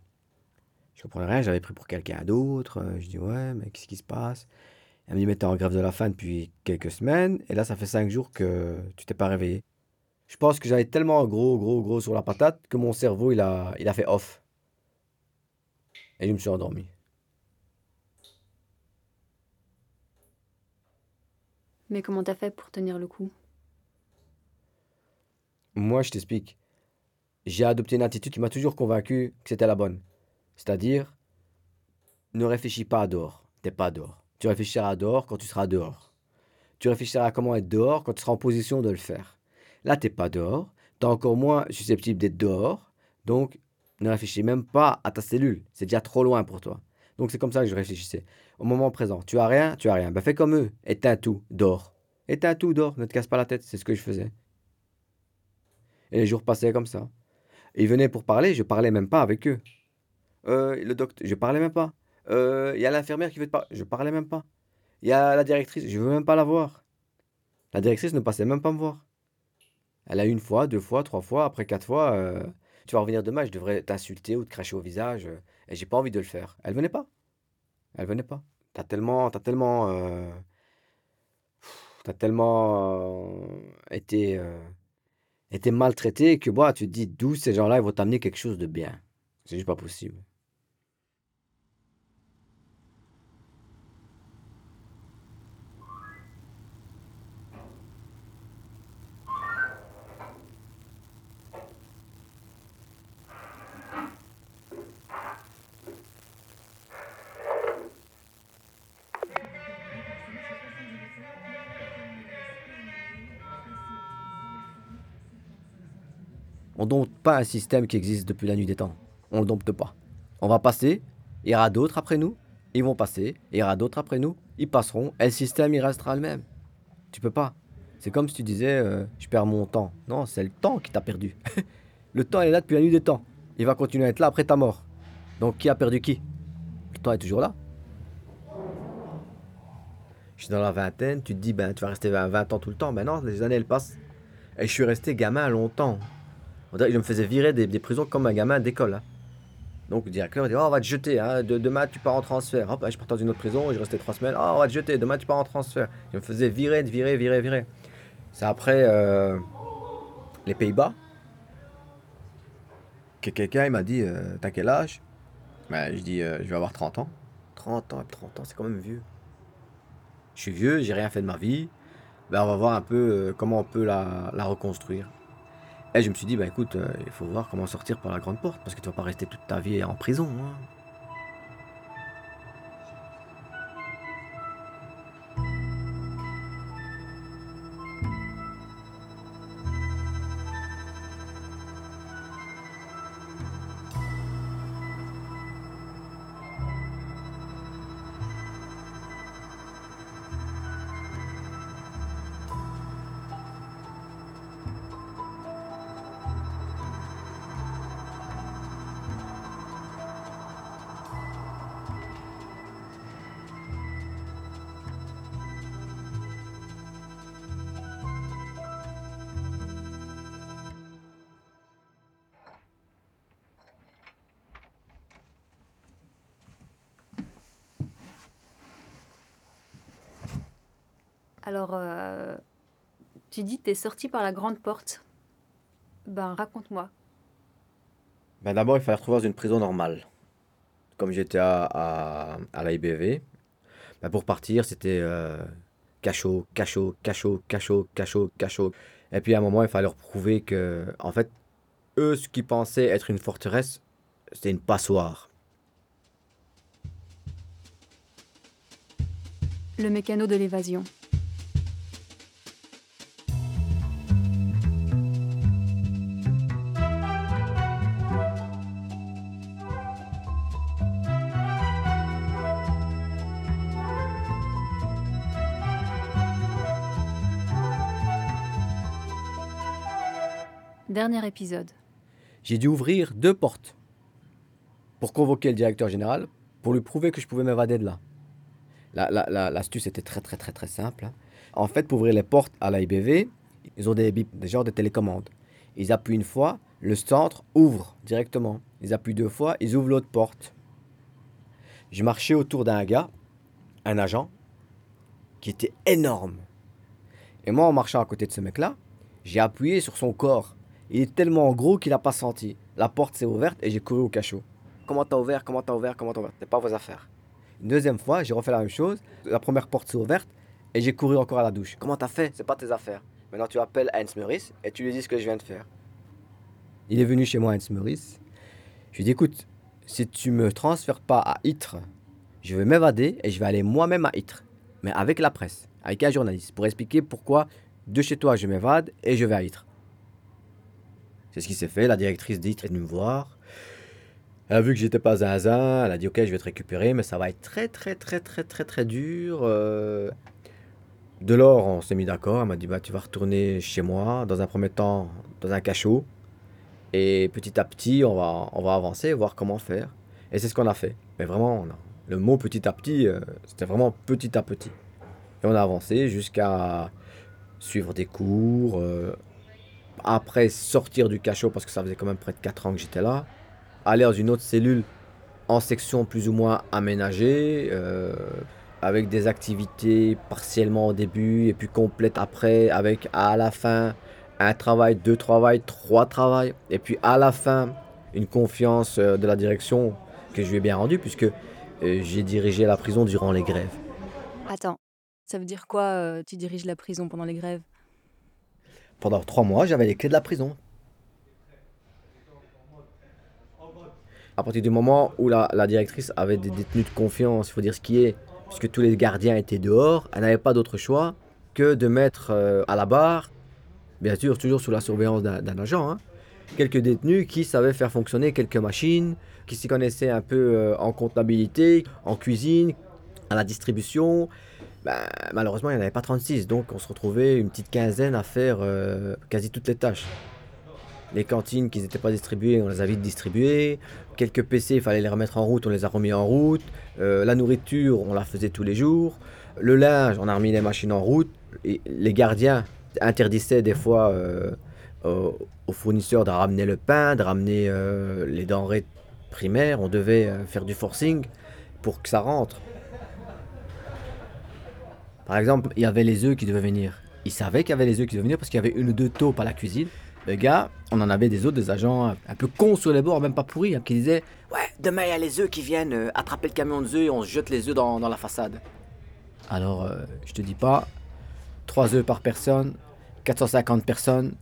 Je comprenais rien, j'avais pris pour quelqu'un d'autre. Je dis Ouais, mais qu'est-ce qui se passe? Elle me dit Mais t'es en grève de la faim depuis quelques semaines. Et là, ça fait 5 jours que tu t'es pas réveillé. Je pense que j'avais tellement gros, gros, gros sur la patate que mon cerveau, il a, il a fait off. Et je me suis endormi. Mais comment t'as fait pour tenir le coup? Moi, je t'explique. J'ai adopté une attitude qui m'a toujours convaincu que c'était la bonne. C'est-à-dire, ne réfléchis pas à dehors. T'es pas dehors. Tu réfléchiras dehors quand tu seras dehors. Tu réfléchiras à comment être dehors quand tu seras en position de le faire. Là, t'es pas dehors. T'es encore moins susceptible d'être dehors. Donc, ne réfléchis même pas à ta cellule. C'est déjà trop loin pour toi. Donc, c'est comme ça que je réfléchissais. Au moment présent, tu as rien, tu as rien. Ben, fais comme eux. Éteins tout, dors. Éteins tout, dors. Ne te casse pas la tête. C'est ce que je faisais. Et les jours passaient comme ça. Ils venaient pour parler, je parlais même pas avec eux. Euh, le docteur, je parlais même pas. Euh, Il y a l'infirmière qui veut te parler, je parlais même pas. Il y a la directrice, je veux même pas la voir. La directrice ne passait même pas me voir. Elle a une fois, deux fois, trois fois, après quatre fois. euh, tu vas revenir demain, je devrais t'insulter ou te cracher au visage. euh, et j'ai pas envie de le faire. Elle venait pas. Elle venait pas. T'as tellement, t'as tellement euh, T'as tellement euh, été, euh, été maltraité que bah, tu te dis d'où ces gens-là ils vont t'amener quelque chose de bien. C'est juste pas possible. On dompte pas un système qui existe depuis la nuit des temps. On le dompte pas. On va passer, il y aura d'autres après nous, ils vont passer, il y aura d'autres après nous, ils passeront, et le système il restera le même. Tu peux pas. C'est comme si tu disais, euh, je perds mon temps. Non, c'est le temps qui t'a perdu. le temps il est là depuis la nuit des temps. Il va continuer à être là après ta mort. Donc qui a perdu qui? Le temps est toujours là. Je suis dans la vingtaine, tu te dis, ben tu vas rester 20 20 ans tout le temps. Ben non, les années elles passent. Et je suis resté gamin longtemps. Je me faisais virer des, prisons comme un gamin d'école. hein. Donc le directeur dit oh, on va te jeter, hein. De- demain tu pars en transfert. Hop, je partais dans une autre prison, je restais trois semaines. Oh, on va te jeter, demain tu pars en transfert. Je me faisais virer, virer, virer, virer. C'est après euh, les Pays-Bas que quelqu'un m'a dit euh, T'as quel âge? Ben, Je dis euh, Je vais avoir 30 ans. 30 ans, et 30 ans, c'est quand même vieux. Je suis vieux, j'ai rien fait de ma vie. Ben, on va voir un peu comment on peut la reconstruire. Et je me suis dit, bah écoute, euh, il faut voir comment sortir par la grande porte, parce que tu vas pas rester toute ta vie en prison. hein. Sorti par la grande porte. Ben, raconte-moi. Ben d'abord, il fallait retrouver dans une prison normale. Comme j'étais à, à, à la IBV, ben pour partir, c'était euh, cachot, cachot, cachot, cachot, cachot, cachot. Et puis à un moment, il fallait leur prouver que, en fait, eux, ce qu'ils pensaient être une forteresse, c'était une passoire. Le mécano de l'évasion. Dernier épisode. J'ai dû ouvrir deux portes pour convoquer le directeur général, pour lui prouver que je pouvais m'évader de là. La- la- la- L'astuce était très très très très simple. hein. En fait, pour ouvrir les portes à la IBV, ils ont des, des genres de télécommandes. Ils appuient une fois, le centre ouvre directement. Ils appuient deux fois, ils ouvrent l'autre porte. Je marchais autour d'un gars, un agent, qui était énorme. Et moi, en marchant à côté de ce mec-là, j'ai appuyé sur son corps. Il est tellement gros qu'il n'a pas senti. La porte s'est ouverte et j'ai couru au cachot. Comment t'as ouvert Comment t'as ouvert Comment t'as ouvert? C'est pas vos affaires. Une deuxième fois, j'ai refait la même chose. La première porte s'est ouverte et j'ai couru encore à la douche. Comment t'as fait? C'est pas tes affaires. Maintenant, tu appelles Heinz Meurice et tu lui dis ce que je viens de faire. Il est venu chez moi, Heinz Meurice. Je lui ai dit écoute, si tu me transfères pas à Ytre, je vais m'évader et je vais aller moi-même à Ytre. Mais avec la presse, avec un journaliste, pour expliquer pourquoi de chez toi je m'évade et je vais à Ytre. C'est ce qui s'est fait. La directrice d'Ytre est venue me voir. Elle a vu que j'étais pas zinzin. Elle a dit Ok, je vais te récupérer, mais ça va être très, très, très, très, très, très dur. Euh, De lors, on s'est mis d'accord. Elle m'a dit bah, Tu vas retourner chez moi, dans un premier temps, dans un cachot. Et petit à petit, on va, on va avancer, voir comment faire. Et c'est ce qu'on a fait. Mais vraiment, le mot petit à petit, euh, c'était vraiment petit à petit. Et on a avancé jusqu'à suivre des cours. euh, après sortir du cachot, parce que ça faisait quand même près de 4 ans que j'étais là, aller dans une autre cellule en section plus ou moins aménagée, euh, avec des activités partiellement au début et puis complètes après, avec à la fin un travail, deux travails, trois travails, et puis à la fin une confiance euh, de la direction que je lui ai bien rendue puisque euh, j'ai dirigé la prison durant les grèves. Attends, ça veut dire quoi Tu diriges la prison pendant les grèves? Pendant trois mois, j'avais les clés de la prison. À partir du moment où la, directrice avait des détenus de confiance, il faut dire ce qui est, puisque tous les gardiens étaient dehors, elle n'avait pas d'autre choix que de mettre euh, à la barre, bien sûr toujours sous la surveillance d'un d'un agent, hein, quelques détenus qui savaient faire fonctionner quelques machines, qui s'y connaissaient un peu euh, en comptabilité, en cuisine, à la distribution. Ben, malheureusement, il n'y en avait pas 36, donc on se retrouvait une petite quinzaine à faire euh, quasi toutes les tâches. Les cantines qui n'étaient pas distribuées, on les a vite distribuées. Quelques PC, il fallait les remettre en route, on les a remis en route. Euh, la nourriture, on la faisait tous les jours. Le linge, on a remis les machines en route. Les gardiens interdisaient des fois euh, aux, fournisseurs de ramener le pain, de ramener les denrées primaires. On devait faire du forcing pour que ça rentre. Par exemple, il y avait les œufs qui devaient venir. Ils savaient qu'il y avait les œufs qui devaient venir parce qu'il y avait une ou deux taupes à la cuisine. Le gars, on en avait des autres, des agents un peu cons sur les bords, même pas pourris, hein, qui disaient Ouais, demain il y a les œufs qui viennent euh, attraper le camion de œufs et on se jette les œufs dans, la façade. Alors, euh, je te dis pas, 3 œufs par personne, 450 personnes,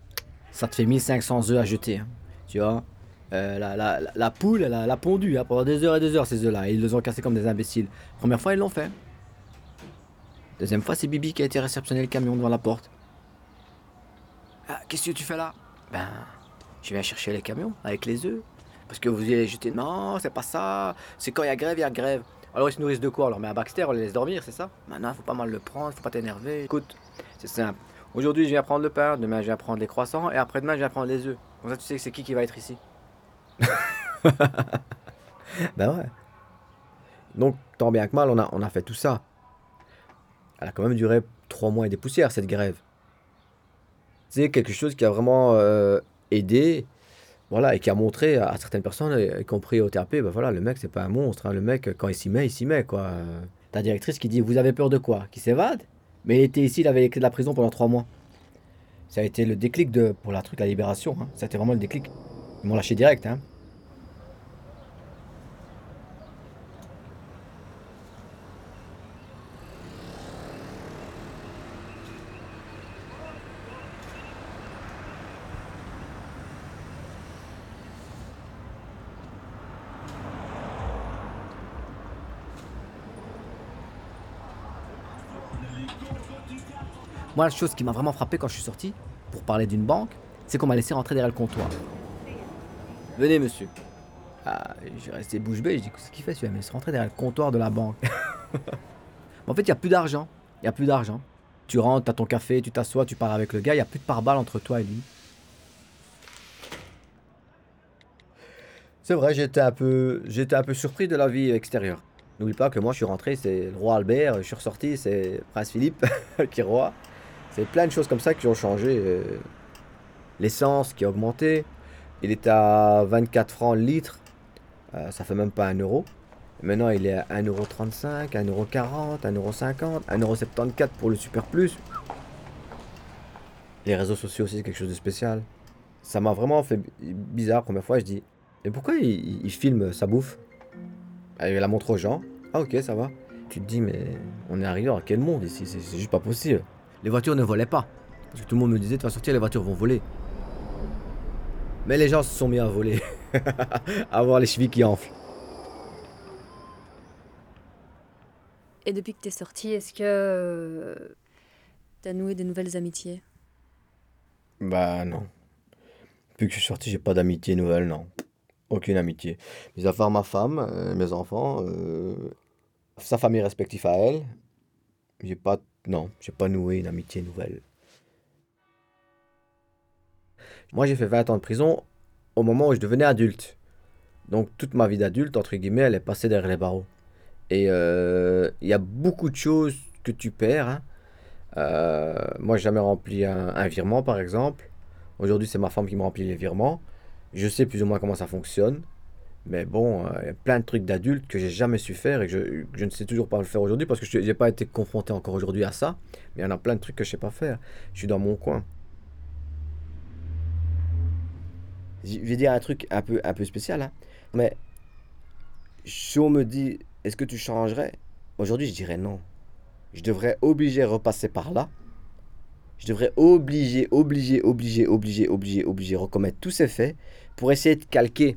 ça te fait 1500 œufs à jeter. hein, tu vois? Euh, la, la- la- poule, elle a, pondu hein, pendant des heures et des heures ces œufs-là. Ils les ont cassés comme des imbéciles. Première fois, ils l'ont fait. Deuxième fois, c'est Bibi qui a été réceptionner le camion devant la porte. Ah, qu'est-ce que tu fais là? Ben, je viens chercher les camions avec les œufs. Parce que vous allez les jeter. Non, c'est pas ça. C'est quand il y a grève, il y a grève. Alors ils se nourrissent de quoi On leur met un Baxter, on les laisse dormir, c'est ça? Maintenant, faut pas mal le prendre, faut pas t'énerver. Écoute, c'est simple. Aujourd'hui, je viens prendre le pain, demain, je viens prendre les croissants, et après-demain, je viens prendre les œufs. Comme ça, tu sais que c'est qui qui va être ici. ben ouais. Donc, tant bien que mal, on a, on a fait tout ça. Elle a quand même duré trois mois et des poussières, cette grève. C'est quelque chose qui a vraiment euh, aidé, voilà, et qui a montré à, certaines personnes, y y compris au TAP, ben voilà, le mec, c'est pas un monstre. hein. Le mec, quand il s'y met, il s'y met, quoi. Euh, Ta directrice qui dit Vous avez peur de quoi? Qui s'évade Mais il était ici, il avait clés de la prison pendant trois mois. Ça a été le déclic de, pour la truc, la libération. hein. Ça a été vraiment le déclic. Ils m'ont lâché direct. Hein. Moi, la chose qui m'a vraiment frappé quand je suis sorti, pour parler d'une banque, c'est qu'on m'a laissé rentrer derrière le comptoir. Venez, monsieur. Ah, j'ai resté bouche bée, je dis, qu'est-ce qu'il fait celui-là? Il me laisse rentrer derrière le comptoir de la banque. en fait, il n'y a plus d'argent. Il n'y a plus d'argent. Tu rentres, tu as ton café, tu t'assois, tu pars avec le gars, il n'y a plus de pare-balles entre toi et lui. C'est vrai, j'étais un peu, j'étais un peu surpris de la vie extérieure. N'oublie pas que moi, je suis rentré, c'est le roi Albert, je suis ressorti, c'est Prince Philippe qui est roi. C'est plein de choses comme ça qui ont changé. euh. L'essence qui a augmenté. Il était à 24 francs le litre. Euh, ça fait même pas 1 euro. Maintenant, il est à 1,35€, 1,40€, 1,50€, 1,74€ pour le Super Plus. Les réseaux sociaux aussi, c'est quelque chose de spécial. Ça m'a vraiment fait bi- bizarre. Première fois, je dis Mais pourquoi il, il- il filme sa bouffe? Il la montre aux gens. Ah, ok, ça va. Tu te dis Mais on est arrivé dans quel monde ici? C'est juste pas possible. Les voitures ne volaient pas. Parce que tout le monde me disait Tu vas sortir, les voitures vont voler. Mais les gens se sont mis à voler. à avoir les chevilles qui enflent. Et depuis que t'es sorti, est-ce que euh, t'as noué des nouvelles amitiés? Bah non. Depuis que je suis sorti, j'ai pas d'amitié nouvelle, non. Aucune amitié. Mis à part ma femme, euh, mes enfants, euh, sa famille respective à elle, j'ai pas, non, j'ai pas noué une amitié nouvelle. Moi, j'ai fait 20 ans de prison au moment où je devenais adulte. Donc, toute ma vie d'adulte, entre guillemets, elle est passée derrière les barreaux. Et euh, il y a beaucoup de choses que tu perds. hein. Euh, moi, j'ai jamais rempli un, un virement, par exemple. Aujourd'hui, c'est ma femme qui me remplit les virements. Je sais plus ou moins comment ça fonctionne. Mais bon, il y a plein de trucs d'adultes que j'ai jamais su faire et que je, je ne sais toujours pas le faire aujourd'hui parce que je n'ai pas été confronté encore aujourd'hui à ça. Mais il y en a plein de trucs que je sais pas faire. Je suis dans mon coin. Je vais dire un truc un peu, un peu spécial, hein. mais si on me dit est-ce que tu changerais? Aujourd'hui, je dirais non. Je devrais obliger à repasser par là. Je devrais obliger, obliger, obliger, obliger, obliger, obliger, recommettre tous ces faits pour essayer de calquer.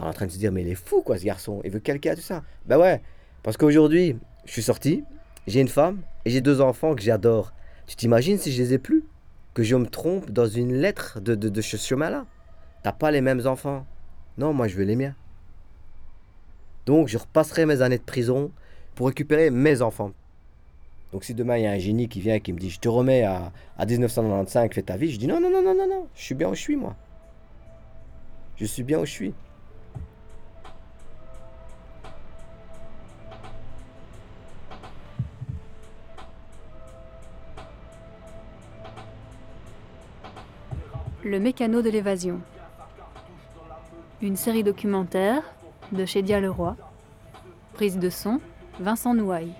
On est en train de se dire, mais il est fou, quoi, ce garçon. Il veut à tout ça. Ben ouais, parce qu'aujourd'hui, je suis sorti, j'ai une femme et j'ai deux enfants que j'adore. Tu t'imagines si je les ai plus? Que je me trompe dans une lettre de, de, de ce chemin-là? T'as pas les mêmes enfants? Non, moi, je veux les miens. Donc, je repasserai mes années de prison pour récupérer mes enfants. Donc si demain il y a un génie qui vient et qui me dit je te remets à, à 1995, fais ta vie, je dis non, non, non, non, non, non, je suis bien où je suis moi. Je suis bien où je suis. Le mécano de l'évasion. Une série documentaire de Chédia Leroy. Prise de son, Vincent Nouaille.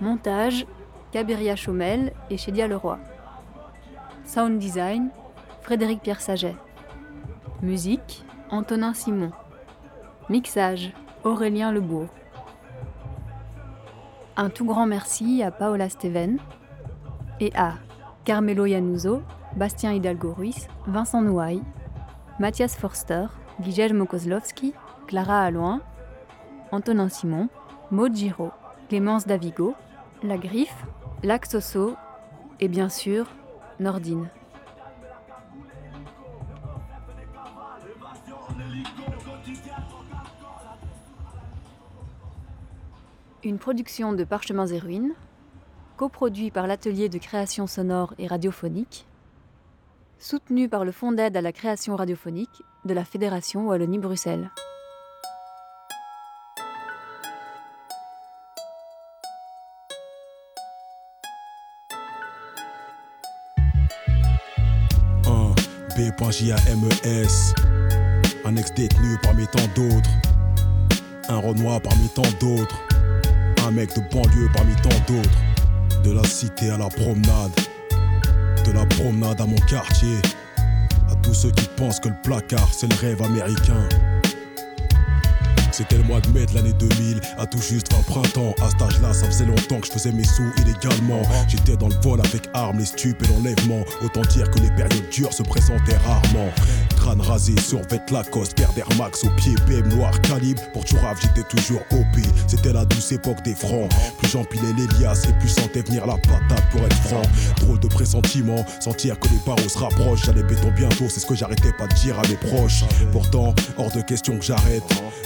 Montage, Cabiria Chaumel et Chédia Leroy. Sound design, Frédéric Pierre Saget. Musique, Antonin Simon. Mixage, Aurélien Lebourg. Un tout grand merci à Paola Steven et à Carmelo Yanuso, Bastien Hidalgo Ruiz, Vincent Nouaille, Mathias Forster, Guillermo Kozlowski, Clara Alloin, Antonin Simon, Maud Giraud, Clémence Davigo, La Griffe, Laxoso et bien sûr Nordine. Une production de Parchemins et Ruines, coproduit par l'atelier de création sonore et radiophonique, soutenu par le Fonds d'aide à la création radiophonique de la Fédération Wallonie-Bruxelles. B.J.A.M.E.S. Un ex-détenu parmi tant d'autres. Un Renoir parmi tant d'autres. Un mec de banlieue parmi tant d'autres. De la cité à la promenade. De la promenade à mon quartier. À tous ceux qui pensent que le placard c'est le rêve américain. C'était le mois de mai de l'année 2000, à tout juste 20 printemps. À cet âge-là, ça faisait longtemps que je faisais mes sous illégalement. J'étais dans le vol avec armes, les stupes et l'enlèvement. Autant dire que les périodes dures se présentaient rarement. Crâne rasé, survêt Lacoste, paire Max au pied, BM noir calibre. Pour Tourave, j'étais toujours OP. C'était la douce époque des francs. Plus j'empilais les liasses et plus sentais venir la patate pour être franc. Drôle de pressentiment, sentir que les barreaux se rapprochent. J'allais béton bientôt, c'est ce que j'arrêtais pas de dire à mes proches. Pourtant, hors de question que j'arrête.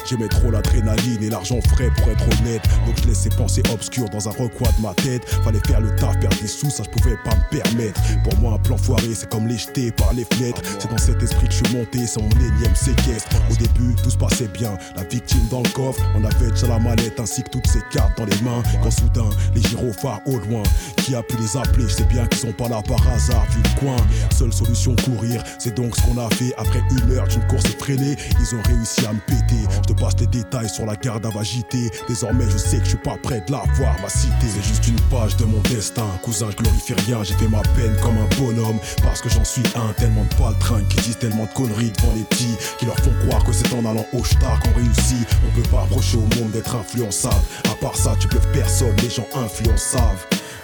J'aimais trop l'adrénaline et l'argent frais pour être honnête. Donc je laissais penser obscur dans un recoin de ma tête. Fallait faire le taf, perdre des sous, ça je pouvais pas me permettre. Pour moi, un plan foiré, c'est comme les jeter par les fenêtres. C'est dans cet esprit que je suis monté sans mon énième séquestre. Au début, tout se passait bien. La victime dans le coffre, on avait déjà la mallette ainsi que toutes ses cartes dans les mains. Quand soudain, les gyrophares au loin, qui a pu les appeler? Je sais bien qu'ils sont pas là par hasard, vu le coin. Seule solution, courir. C'est donc ce qu'on a fait après une heure d'une course effrénée. Ils ont réussi à me péter. Je te passe les détails sur la garde à vagité. Désormais, je sais que je suis pas prêt de la voir, ma cité. C'est juste une page de mon destin. Cousin, je glorifie rien. J'ai fait ma peine comme un bonhomme. Parce que j'en suis un. Tellement de paltringues qui disent tellement conneries devant les petits. Qui leur font croire que c'est en allant au star qu'on réussit. On peut pas approcher au monde d'être influençable. À part ça, tu bluffes personne. Les gens influençables.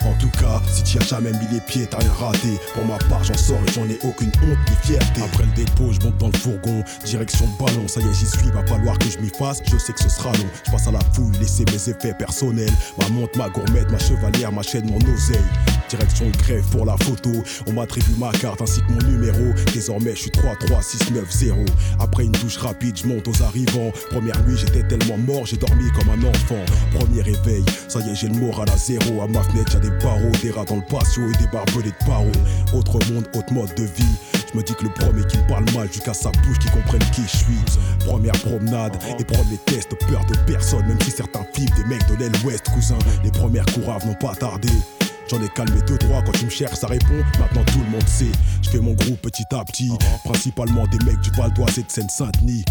En tout cas, si tu as jamais mis les pieds, t'as rien raté. Pour ma part, j'en sors et j'en ai aucune honte ni fierté. Après le dépôt, je monte dans le fourgon, direction le ballon. Ça y est, j'y suis, va falloir que je m'y fasse. Je sais que ce sera long. Je passe à la fouille, laisser mes effets personnels. Ma montre, ma gourmette, ma chevalière, ma chaîne, mon oseille. Direction le greffe pour la photo. On m'attribue ma carte ainsi que mon numéro. Désormais, je suis 33690. Après une douche rapide, je monte aux arrivants. Première nuit, j'étais tellement mort, j'ai dormi comme un enfant. Premier réveil, ça y est, j'ai le moral à zéro. À ma fenêtre, des barreaux, des rats dans le patio et des barbelés de paro. Autre monde, autre mode de vie. Je me dis que le premier qui me parle mal jusqu'à sa bouche qui comprenne qui je suis. Première promenade et premier test, peur de personne, même si certains films des mecs de l'aile ouest, cousin. Les premières couraves n'ont pas tardé. J'en ai calmé deux, trois, quand tu me cherches, ça répond. Maintenant tout le monde sait. Je fais mon groupe petit à petit. Principalement des mecs du Val d'Oise et de Seine-Saint-Denis.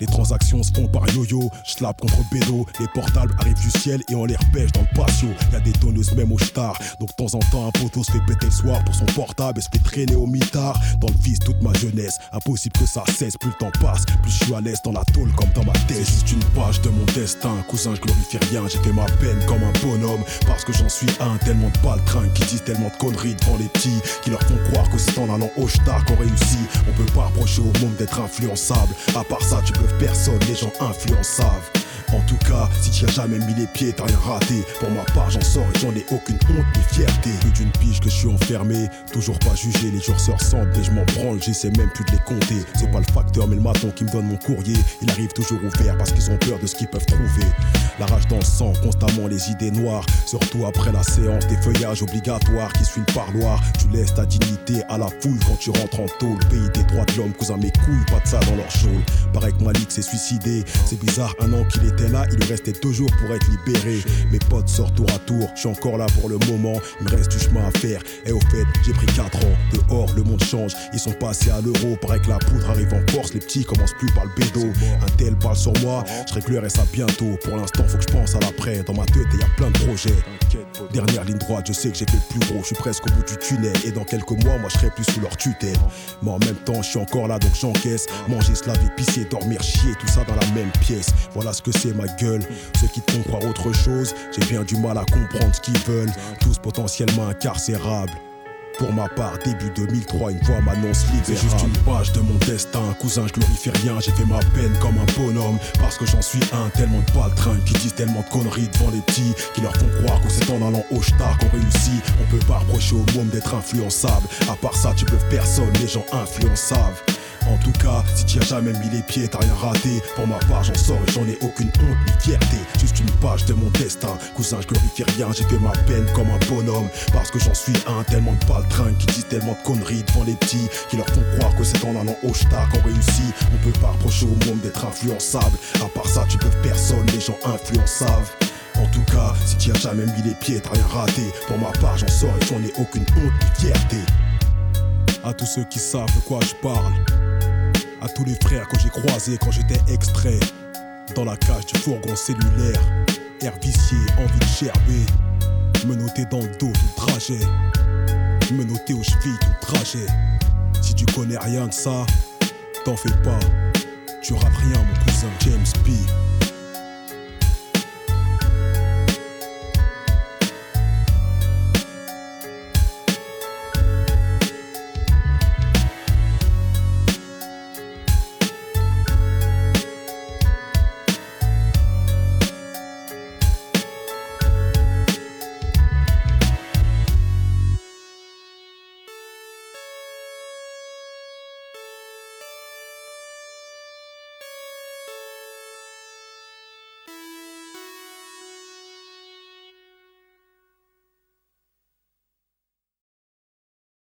Les transactions se font par yo-yo. J'slappe contre bédo. Les portables arrivent du ciel et on les repêche dans le patio. Y a des tonneuses même au star. Donc de temps en temps, un poteau se fait péter le soir pour son portable et se fait traîner au mitard. Dans le vice toute ma jeunesse. Impossible que ça cesse. Plus le temps passe, plus je suis à l'aise dans la tôle comme dans ma tête. C'est juste une page de mon destin. Cousin, je glorifie rien. J'ai fait ma peine comme un bonhomme. Parce que j'en suis un. Tellement de qui disent tellement de conneries devant les petits. Qui leur font croire que c'est en allant au star qu'on réussit. On peut pas reprocher au monde d'être influençable. À part ça, tu peux personne. Les gens influençables. En tout cas, si tu as jamais mis les pieds, t'as rien raté. Pour ma part, j'en sors et j'en ai aucune honte ni fierté. Plus d'une pige que je suis enfermé, toujours pas jugé. Les jours se ressemblent et je m'en branle, j'essaie même plus de les compter. C'est pas le facteur, mais le maton qui me donne mon courrier. Il arrive toujours ouvert parce qu'ils ont peur de ce qu'ils peuvent trouver. La rage dans le sang, constamment les idées noires. Surtout après la séance des feuillages obligatoires qui suit le parloir. Tu laisses ta dignité à la foule quand tu rentres en tôle. Pays des droits de l'homme, cousin mes couilles, pas de ça dans leur show. Pareil que Malik s'est suicidé. C'est bizarre, un an qu'il était là, il restait deux jours pour être libéré. Mes potes sortent tour à tour, je suis encore là pour le moment. Il me reste du chemin à faire. Et au fait, j'ai pris 4 ans. Dehors, le monde change. Ils sont passés à l'euro. Pareil que la poudre arrive en force. Les petits commencent plus par le bédo. Un tel parle sur moi, je réglerai ça bientôt. Pour l'instant, faut que je pense à l'après. Dans ma tête, il y a plein de projets. Dernière ligne droite, je sais que j'ai fait plus gros. Je suis presque au bout du tunnel. Et dans quelques mois, moi, je serai plus sous leur tutelle. Mais en même temps, je suis encore là, donc j'encaisse. Manger, se laver, pisser, dormir, chier, tout ça dans la même pièce. Voilà ce que c'est ma gueule. Ceux qui te font croire autre chose, j'ai bien du mal à comprendre ce qu'ils veulent. Tous potentiellement incarcérables. Pour ma part, début 2003, une voix m'annonce libérable. C'est juste une page de mon destin. Cousin, je glorifie rien, j'ai fait ma peine comme un bonhomme. Parce que j'en suis un, tellement de baltringues qui disent tellement de conneries devant les petits. Qui leur font croire que c'est en allant au star qu'on réussit. On peut pas reprocher au monde d'être influençable. À part ça, tu peux personne, les gens influençables. En tout cas, si tu as jamais mis les pieds, t'as rien raté. Pour ma part, j'en sors et j'en ai aucune honte ni fierté. Juste une page de mon destin. Cousin, je glorifie rien, j'ai fait ma peine comme un bonhomme. Parce que j'en suis un, tellement de baltringues qui disent tellement de conneries devant les petits. Qui leur font croire que c'est en allant au star qu'on réussit. On peut pas reprocher au monde d'être influençable. À part ça, tu peux personne, les gens influençables. En tout cas, si tu as jamais mis les pieds, t'as rien raté. Pour ma part, j'en sors et j'en ai aucune honte ni fierté. À tous ceux qui savent de quoi je parle. À tous les frères que j'ai croisés quand j'étais extrait. Dans la cage du fourgon cellulaire. Air vicié, envie de gerber. Me noter dans le dos tout trajet. Me noter aux chevilles tout trajet. Si tu connais rien de ça, t'en fais pas. Tu rates rien, mon cousin James P.